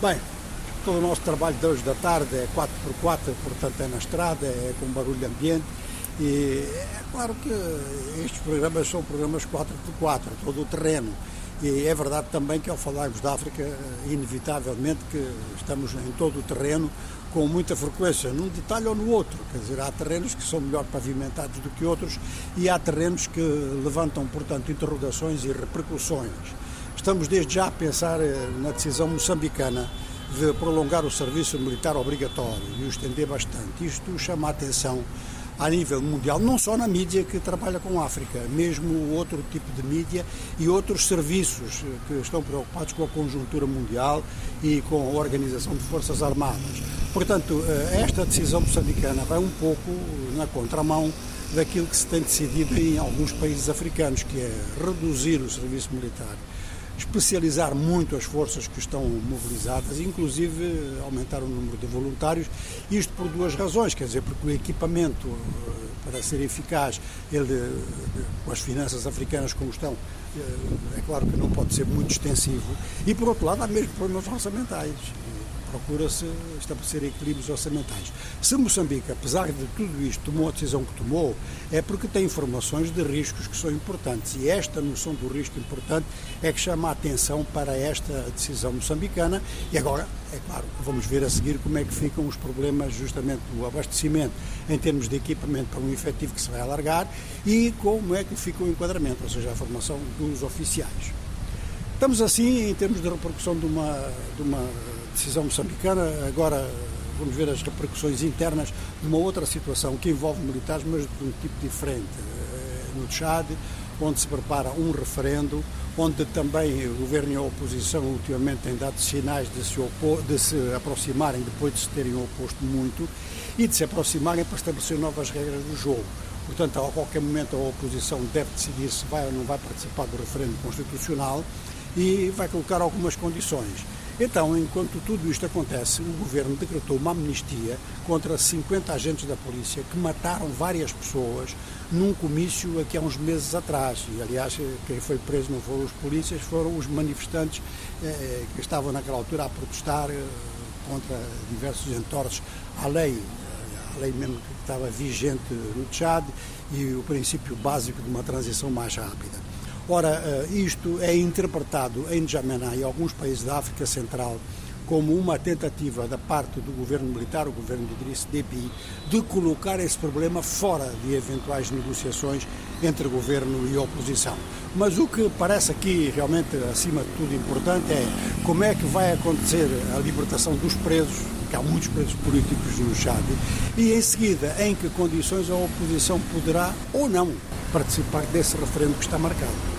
Bem, todo o nosso trabalho de hoje da tarde é 4x4, portanto é na estrada, é com barulho ambiente. E é claro que estes programas são programas 4x4, todo o terreno. E é verdade também que ao falarmos da África, inevitavelmente que estamos em todo o terreno com muita frequência, num detalhe ou no outro. Quer dizer, há terrenos que são melhor pavimentados do que outros e há terrenos que levantam, portanto, interrogações e repercussões. Estamos desde já a pensar eh, na decisão moçambicana de prolongar o serviço militar obrigatório e o estender bastante. Isto chama a atenção a nível mundial, não só na mídia que trabalha com a África, mesmo outro tipo de mídia e outros serviços que estão preocupados com a conjuntura mundial e com a organização de forças armadas. Portanto, eh, esta decisão moçambicana vai um pouco na contramão daquilo que se tem decidido em alguns países africanos, que é reduzir o serviço militar especializar muito as forças que estão mobilizadas, inclusive aumentar o número de voluntários, isto por duas razões, quer dizer, porque o equipamento eh, para ser eficaz, ele, eh, com as finanças africanas como estão, eh, é claro que não pode ser muito extensivo, e por outro lado há mesmo problemas orçamentais procura-se estabelecer equilíbrios orçamentais. Se Moçambique, apesar de tudo isto, tomou a decisão que tomou, é porque tem informações de riscos que são importantes. E esta noção do risco importante é que chama a atenção para esta decisão moçambicana. E agora, é claro, vamos ver a seguir como é que ficam os problemas justamente do abastecimento em termos de equipamento para um efetivo que se vai alargar e como é que fica o enquadramento, ou seja, a formação dos oficiais. Estamos assim em termos de repercussão de uma, de uma decisão moçambicana, agora vamos ver as repercussões internas de uma outra situação que envolve militares, mas de um tipo diferente. Eh, no Tchad, onde se prepara um referendo, onde também o governo e a oposição ultimamente têm dado sinais de se, opor, de se aproximarem depois de se terem oposto muito e de se aproximarem para estabelecer novas regras do jogo. Portanto, a qualquer momento a oposição deve decidir se vai ou não vai participar do referendo constitucional e vai colocar algumas condições. Então, enquanto tudo isto acontece, o governo decretou uma amnistia contra 50 agentes da polícia que mataram várias pessoas num comício aqui há uns meses atrás. E, aliás, quem foi preso não foram os polícias, foram os manifestantes eh, que estavam naquela altura a protestar eh, contra diversos entorces à lei, eh, a lei mesmo que estava vigente no Tchad e o princípio básico de uma transição mais rápida. Ora, eh, isto é interpretado em N'Djamena e alguns países da África Central como uma tentativa da parte do governo militar, o governo de Idriss Deby, de colocar esse problema fora de eventuais negociações entre governo e oposição. Mas o que parece aqui realmente, acima de tudo, importante é como é que vai acontecer a libertação dos presos, que há muitos presos políticos no Chad, e em seguida em que condições a oposição poderá ou não participar desse referendo que está marcado.